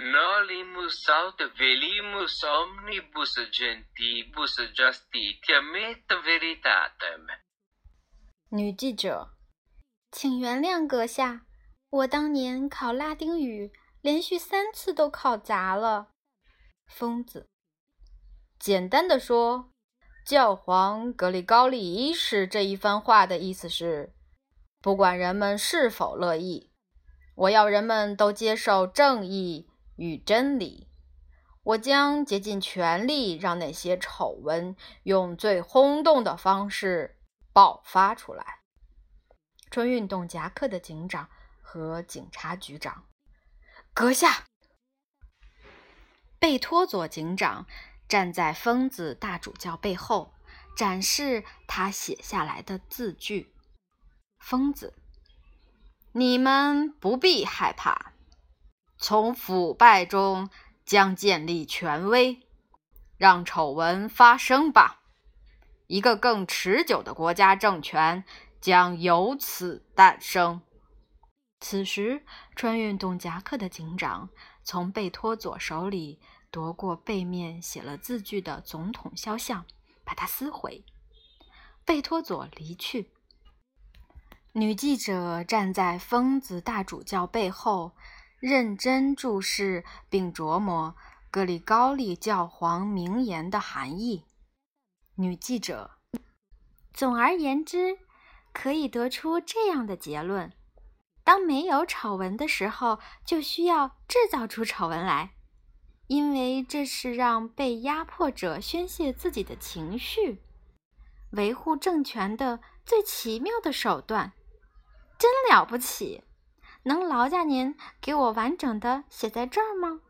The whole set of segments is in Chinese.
Nolimus aut velimus omnibus gentibus justitiam et veritatem。女记者，请原谅阁下，我当年考拉丁语连续三次都考砸了。疯子，简单的说，教皇格里高利一世这一番话的意思是，不管人们是否乐意，我要人们都接受正义。与真理，我将竭尽全力让那些丑闻用最轰动的方式爆发出来。穿运动夹克的警长和警察局长，阁下。贝托佐警长站在疯子大主教背后，展示他写下来的字句。疯子，你们不必害怕。从腐败中将建立权威，让丑闻发生吧。一个更持久的国家政权将由此诞生。此时，穿运动夹克的警长从贝托佐手里夺过背面写了字句的总统肖像，把它撕毁。贝托佐离去。女记者站在疯子大主教背后。认真注视并琢磨格里高利教皇名言的含义。女记者，总而言之，可以得出这样的结论：当没有丑闻的时候，就需要制造出丑闻来，因为这是让被压迫者宣泄自己的情绪、维护政权的最奇妙的手段。真了不起！能劳驾您给我完整的写在这儿吗？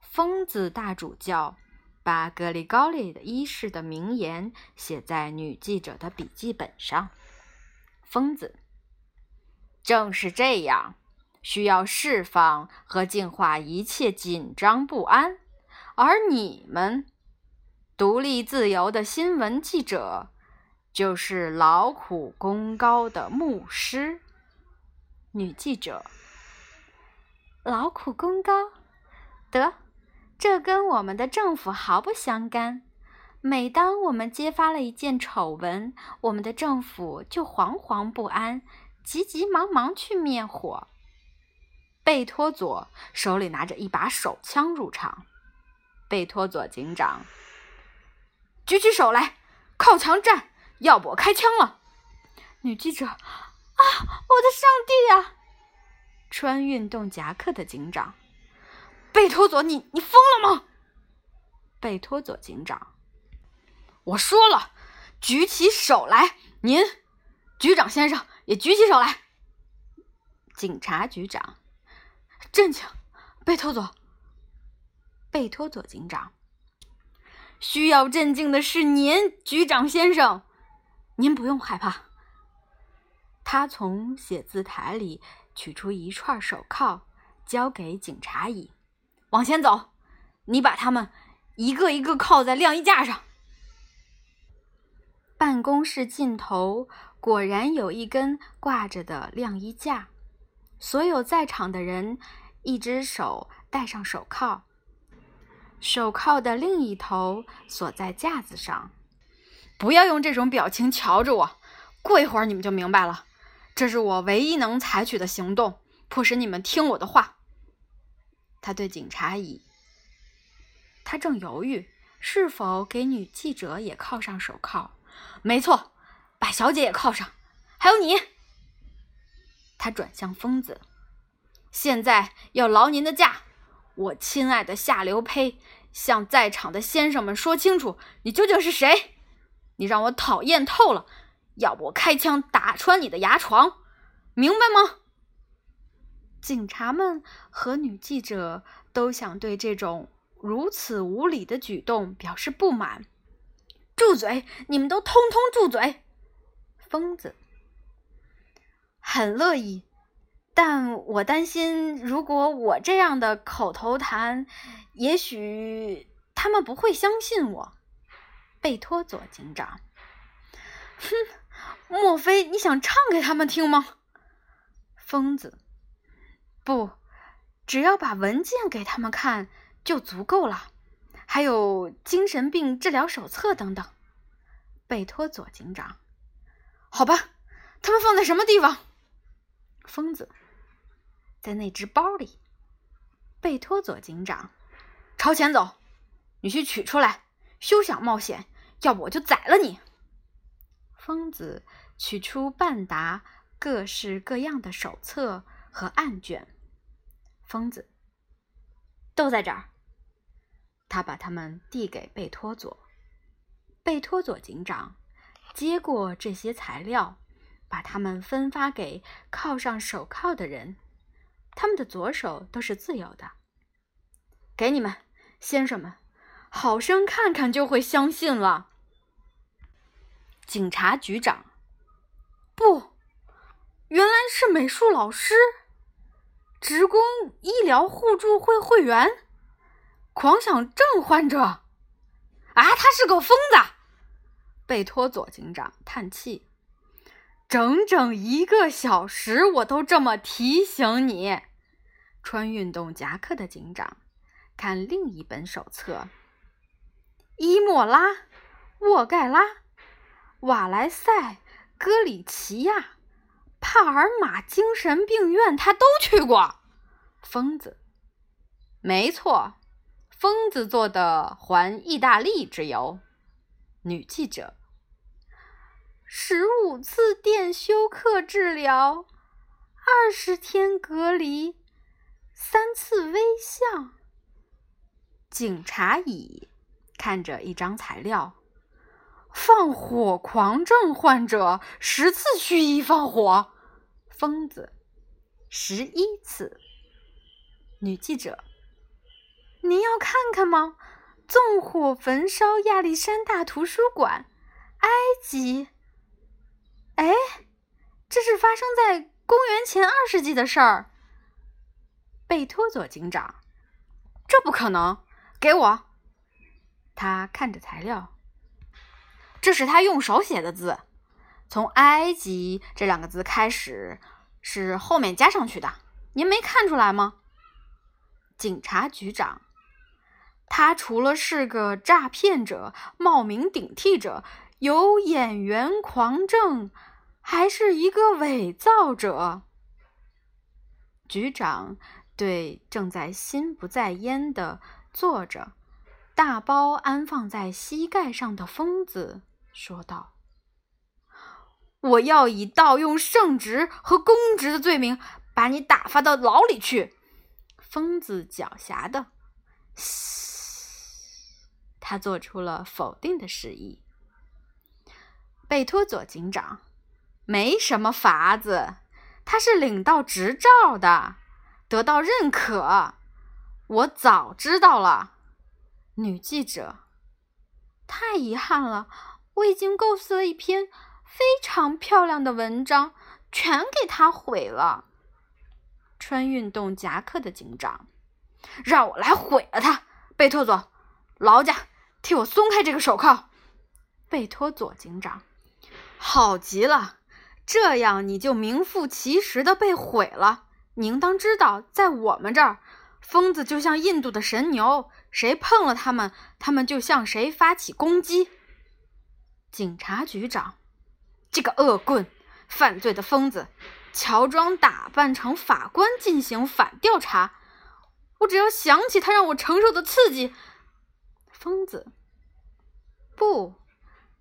疯子大主教把格里高利的一世的名言写在女记者的笔记本上。疯子，正是这样，需要释放和净化一切紧张不安，而你们，独立自由的新闻记者，就是劳苦功高的牧师。女记者，劳苦功高，得，这跟我们的政府毫不相干。每当我们揭发了一件丑闻，我们的政府就惶惶不安，急急忙忙去灭火。贝托佐手里拿着一把手枪入场。贝托佐警长，举起手来，靠墙站，要不我开枪了。女记者。啊！我的上帝啊！穿运动夹克的警长，贝托佐，你你疯了吗？贝托佐警长，我说了，举起手来。您，局长先生也举起手来。警察局长，镇静。贝托佐，贝托佐警长，需要镇静的是您，局长先生，您不用害怕。他从写字台里取出一串手铐，交给警察乙：“往前走，你把他们一个一个铐在晾衣架上。”办公室尽头果然有一根挂着的晾衣架，所有在场的人一只手戴上手铐，手铐的另一头锁在架子上。不要用这种表情瞧着我，过一会儿你们就明白了。这是我唯一能采取的行动，迫使你们听我的话。他对警察乙，他正犹豫是否给女记者也铐上手铐。没错，把小姐也铐上，还有你。他转向疯子，现在要劳您的驾，我亲爱的下流胚，向在场的先生们说清楚，你究竟是谁？你让我讨厌透了。要不我开枪打穿你的牙床，明白吗？警察们和女记者都想对这种如此无理的举动表示不满。住嘴！你们都通通住嘴！疯子，很乐意，但我担心，如果我这样的口头禅，也许他们不会相信我。贝托佐警长，哼。莫非你想唱给他们听吗？疯子，不，只要把文件给他们看就足够了，还有精神病治疗手册等等。贝托佐警长，好吧，他们放在什么地方？疯子，在那只包里。贝托佐警长，朝前走，你去取出来，休想冒险，要不我就宰了你。疯子取出半沓各式各样的手册和案卷。疯子，都在这儿。他把它们递给贝托佐。贝托佐警长接过这些材料，把它们分发给铐上手铐的人。他们的左手都是自由的。给你们，先生们，好生看看就会相信了。警察局长，不，原来是美术老师，职工医疗互助会会员，狂想症患者。啊，他是个疯子！贝托佐警长叹气：“整整一个小时，我都这么提醒你。”穿运动夹克的警长看另一本手册：“伊莫拉、沃盖拉、瓦莱塞、戈里奇亚、帕尔马精神病院，他都去过。”疯子，没错。疯子做的环意大利之游，女记者，十五次电休克治疗，二十天隔离，三次微笑。警察乙看着一张材料，放火狂症患者十次蓄意放火，疯子十一次。女记者。您要看看吗？纵火焚烧亚历山大图书馆，埃及。哎，这是发生在公元前二世纪的事儿。贝托佐警长，这不可能！给我。他看着材料，这是他用手写的字，从埃及这两个字开始，是后面加上去的。您没看出来吗？警察局长。他除了是个诈骗者、冒名顶替者、有演员狂症，还是一个伪造者。局长对正在心不在焉的坐着，大包安放在膝盖上的疯子说道：“我要以盗用圣职和公职的罪名，把你打发到牢里去。”疯子狡黠的。他做出了否定的示意。贝托佐警长，没什么法子，他是领到执照的，得到认可。我早知道了。女记者，太遗憾了，我已经构思了一篇非常漂亮的文章，全给他毁了。穿运动夹克的警长，让我来毁了他。贝托佐，劳驾。替我松开这个手铐，贝托佐警长。好极了，这样你就名副其实的被毁了。你应当知道，在我们这儿，疯子就像印度的神牛，谁碰了他们，他们就向谁发起攻击。警察局长，这个恶棍，犯罪的疯子，乔装打扮成法官进行反调查。我只要想起他让我承受的刺激。疯子，不，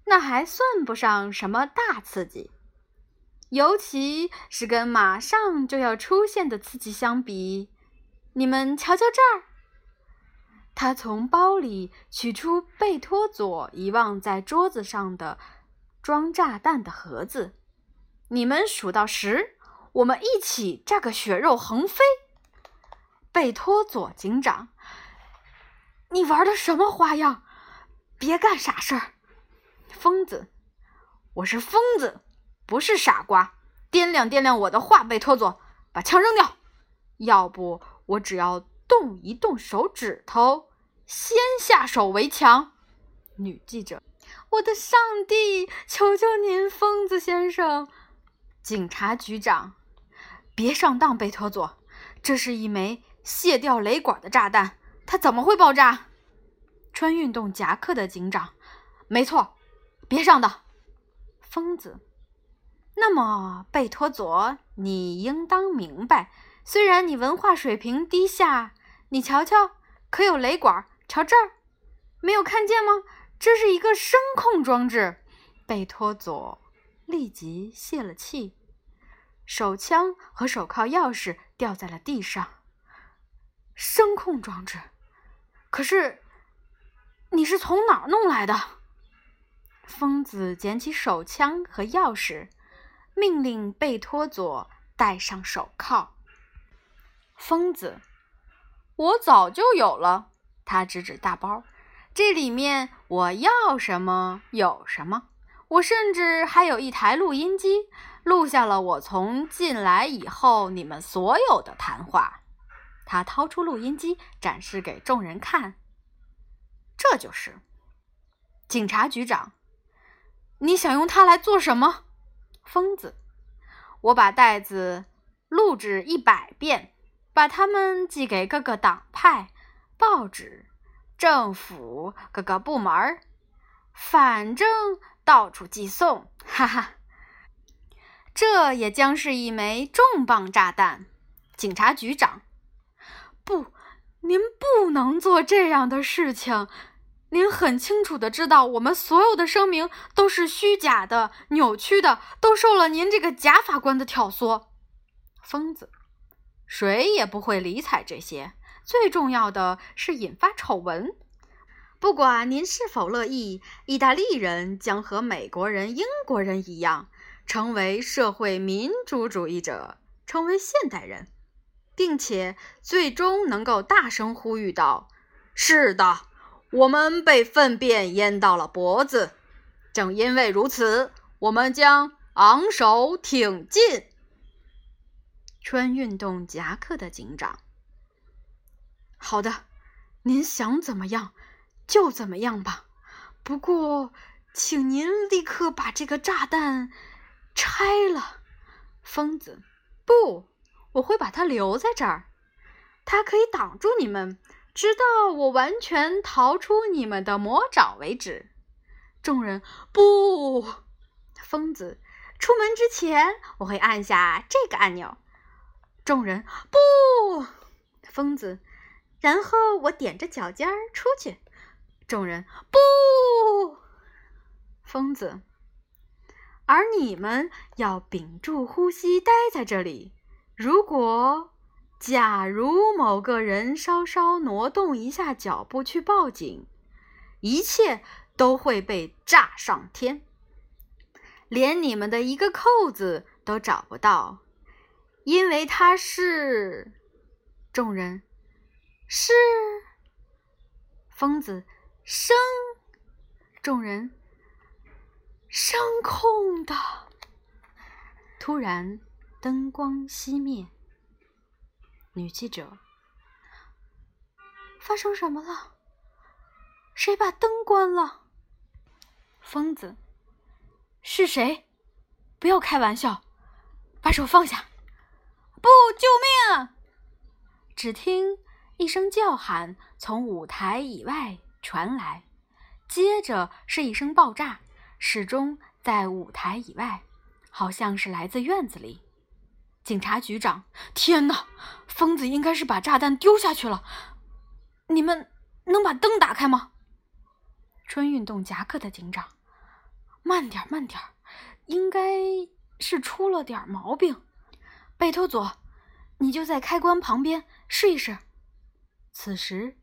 那还算不上什么大刺激，尤其是跟马上就要出现的刺激相比。你们瞧瞧这儿，他从包里取出贝托佐遗忘在桌子上的装炸弹的盒子。你们数到十，我们一起炸个血肉横飞。贝托佐警长。你玩的什么花样？别干傻事儿，疯子！我是疯子，不是傻瓜。掂量掂量我的话，贝托佐，把枪扔掉。要不我只要动一动手指头，先下手为强。女记者，我的上帝！求求您，疯子先生！警察局长，别上当，贝托佐，这是一枚卸掉雷管的炸弹，它怎么会爆炸？穿运动夹克的警长，没错，别上当。疯子。那么，贝托佐，你应当明白，虽然你文化水平低下，你瞧瞧，可有雷管？瞧这儿，没有看见吗？这是一个声控装置。贝托佐立即泄了气，手枪和手铐钥匙掉在了地上。声控装置？可是你是从哪儿弄来的？疯子捡起手枪和钥匙。命令贝托佐戴上手铐。疯子，我早就有了。他指指大包，这里面我要什么有什么。我甚至还有一台录音机，录下了我从进来以后你们所有的谈话。他掏出录音机，展示给众人看。这就是警察局长。你想用它来做什么？疯子，我把袋子录制一百遍，把它们寄给各个党派、报纸、政府各个部门儿，反正到处寄送。哈哈，这也将是一枚重磅炸弹。警察局长，不，您不能做这样的事情。您很清楚的知道，我们所有的声明都是虚假的、扭曲的，都受了您这个假法官的挑唆。疯子，谁也不会理睬这些。最重要的是引发丑闻。不管您是否乐意，意大利人将和美国人、英国人一样，成为社会民主主义者，成为现代人，并且最终能够大声呼吁道：“是的。”我们被粪便淹到了脖子，正因为如此，我们将昂首挺进。穿运动夹克的警长，好的，您想怎么样就怎么样吧。不过，请您立刻把这个炸弹拆了。疯子，不，我会把它留在这儿，它可以挡住你们。直到我完全逃出你们的魔爪为止。众人不，疯子，出门之前我会按下这个按钮。众人不，疯子，然后我踮着脚尖儿出去。众人不，疯子，而你们要屏住呼吸待在这里。如果。假如某个人稍稍挪动一下脚步去报警，一切都会被炸上天，连你们的一个扣子都找不到，因为他是众人是疯子声众人声控的。突然，灯光熄灭。女记者，发生什么了？谁把灯关了？疯子，是谁？不要开玩笑！把手放下！不，救命！只听一声叫喊从舞台以外传来，接着是一声爆炸，始终在舞台以外，好像是来自院子里。警察局长，天哪！疯子应该是把炸弹丢下去了。你们能把灯打开吗？穿运动夹克的警长，慢点，慢点，应该是出了点毛病。贝托佐，你就在开关旁边试一试。此时，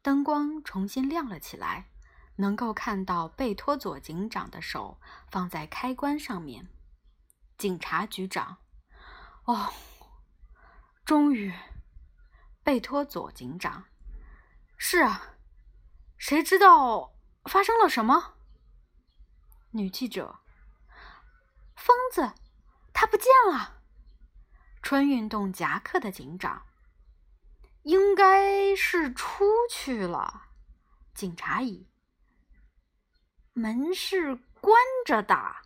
灯光重新亮了起来，能够看到贝托佐警长的手放在开关上面。警察局长。哦，终于，贝托佐警长，是啊，谁知道发生了什么？女记者，疯子，他不见了。穿运动夹克的警长，应该是出去了。警察乙，门是关着的。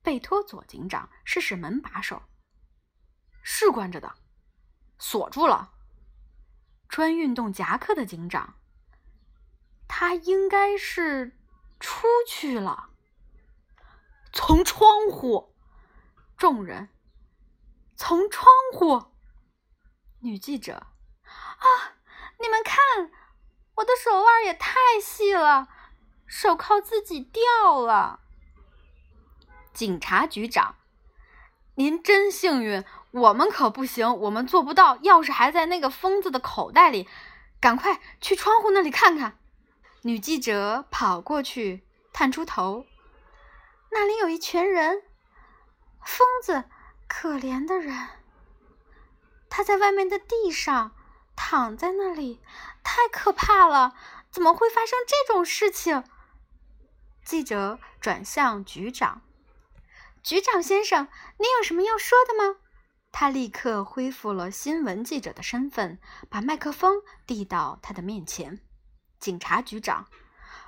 贝托佐警长试试门把手。是关着的，锁住了。穿运动夹克的警长，他应该是出去了。从窗户，众人从窗户。女记者啊，你们看，我的手腕也太细了，手铐自己掉了。警察局长，您真幸运，我们可不行，我们做不到。钥匙还在那个疯子的口袋里，赶快去窗户那里看看。女记者跑过去，探出头，那里有一群人，疯子，可怜的人，他在外面的地上躺在那里，太可怕了！怎么会发生这种事情？记者转向局长。局长先生，您有什么要说的吗？他立刻恢复了新闻记者的身份，把麦克风递到他的面前。警察局长，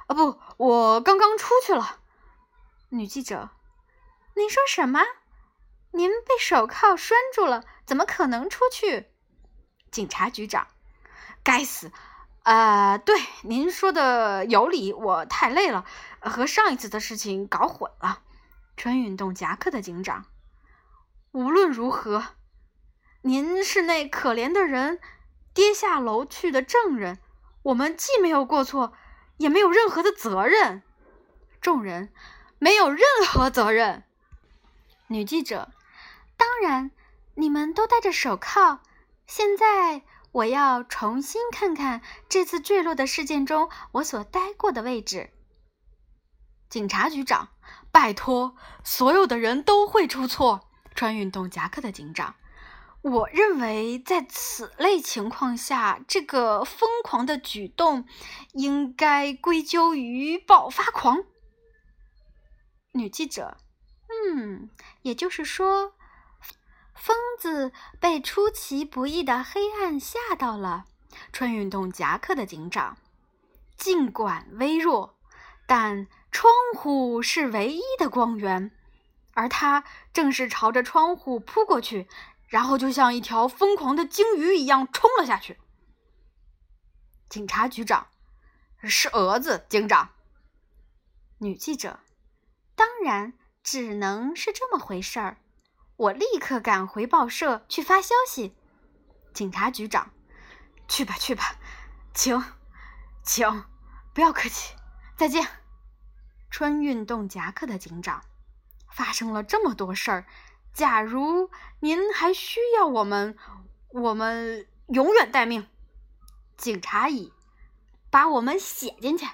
啊不，我刚刚出去了。女记者，您说什么？您被手铐拴住了，怎么可能出去？警察局长，该死！啊，对，您说的有理，我太累了，和上一次的事情搞混了。穿运动夹克的警长，无论如何，您是那可怜的人跌下楼去的证人，我们既没有过错，也没有任何的责任。众人没有任何责任。女记者，当然，你们都戴着手铐。现在我要重新看看这次坠落的事件中我所待过的位置。警察局长。拜托，所有的人都会出错。穿运动夹克的警长，我认为在此类情况下，这个疯狂的举动应该归咎于暴发狂。女记者，嗯，也就是说，疯子被出其不意的黑暗吓到了。穿运动夹克的警长，尽管微弱，但。窗户是唯一的光源，而他正是朝着窗户扑过去，然后就像一条疯狂的鲸鱼一样冲了下去。警察局长，是蛾子警长。女记者，当然只能是这么回事儿。我立刻赶回报社去发消息。警察局长，去吧去吧，请，请，不要客气，再见。穿运动夹克的警长，发生了这么多事儿。假如您还需要我们，我们永远待命。警察乙，把我们写进去。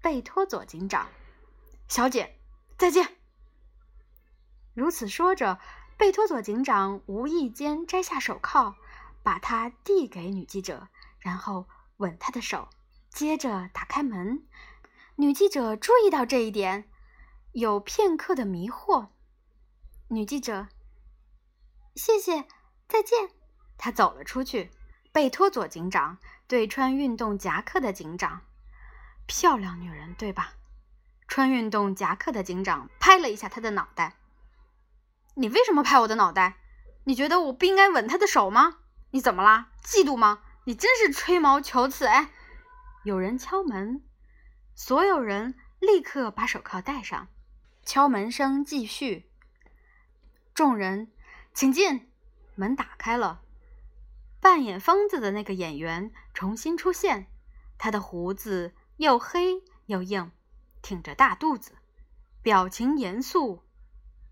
贝托佐警长，小姐，再见。如此说着，贝托佐警长无意间摘下手铐，把它递给女记者，然后吻她的手，接着打开门。女记者注意到这一点，有片刻的迷惑。女记者，谢谢，再见。她走了出去。贝托佐警长对穿运动夹克的警长：“漂亮女人，对吧？”穿运动夹克的警长拍了一下他的脑袋：“你为什么拍我的脑袋？你觉得我不应该吻他的手吗？你怎么啦？嫉妒吗？你真是吹毛求疵！”哎，有人敲门。所有人立刻把手铐戴上，敲门声继续。众人，请进。门打开了，扮演疯子的那个演员重新出现。他的胡子又黑又硬，挺着大肚子，表情严肃，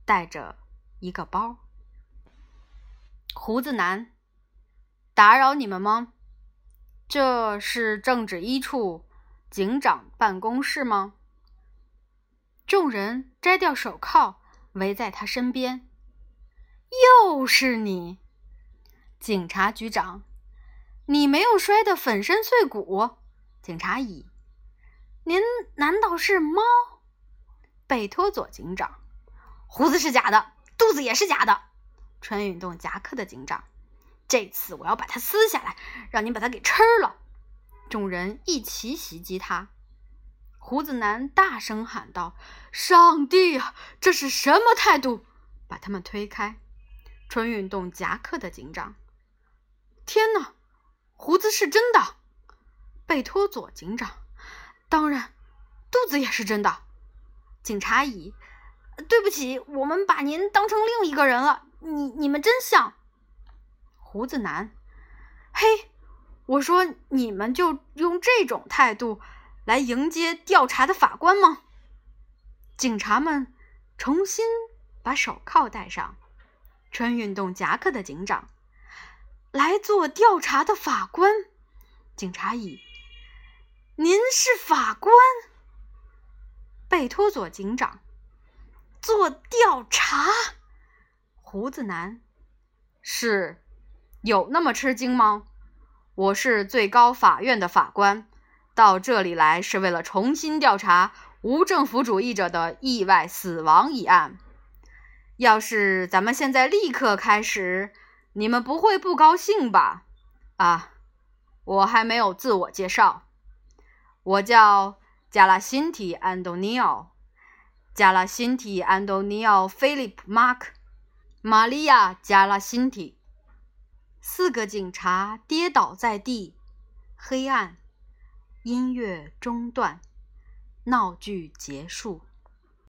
带着一个包。胡子男，打扰你们吗？这是政治一处。警长办公室吗？众人摘掉手铐，围在他身边。又是你，警察局长！你没有摔得粉身碎骨。警察乙，您难道是猫？贝托佐警长，胡子是假的，肚子也是假的。穿运动夹克的警长，这次我要把它撕下来，让你把它给吃了。众人一起袭击他，胡子男大声喊道：“上帝啊，这是什么态度？”把他们推开。穿运动夹克的警长天哪，胡子是真的！贝托佐警长，当然，肚子也是真的。警察乙，对不起，我们把您当成另一个人了。你你们真像。胡子男，嘿，我说你们就用这种态度来迎接调查的法官吗？警察们重新把手铐戴上，穿运动夹克的警长来做调查的法官。警察乙。您是法官，贝托佐警长做调查。胡子男是有那么吃惊吗？我是最高法院的法官，到这里来是为了重新调查无政府主义者的意外死亡一案。要是咱们现在立刻开始，你们不会不高兴吧？啊，我还没有自我介绍。我叫加拉辛提·安东尼奥，加拉辛提·安东尼奥·菲利普·马克·玛利亚·加拉辛提。四个警察跌倒在地，黑暗，音乐中断，闹剧结束。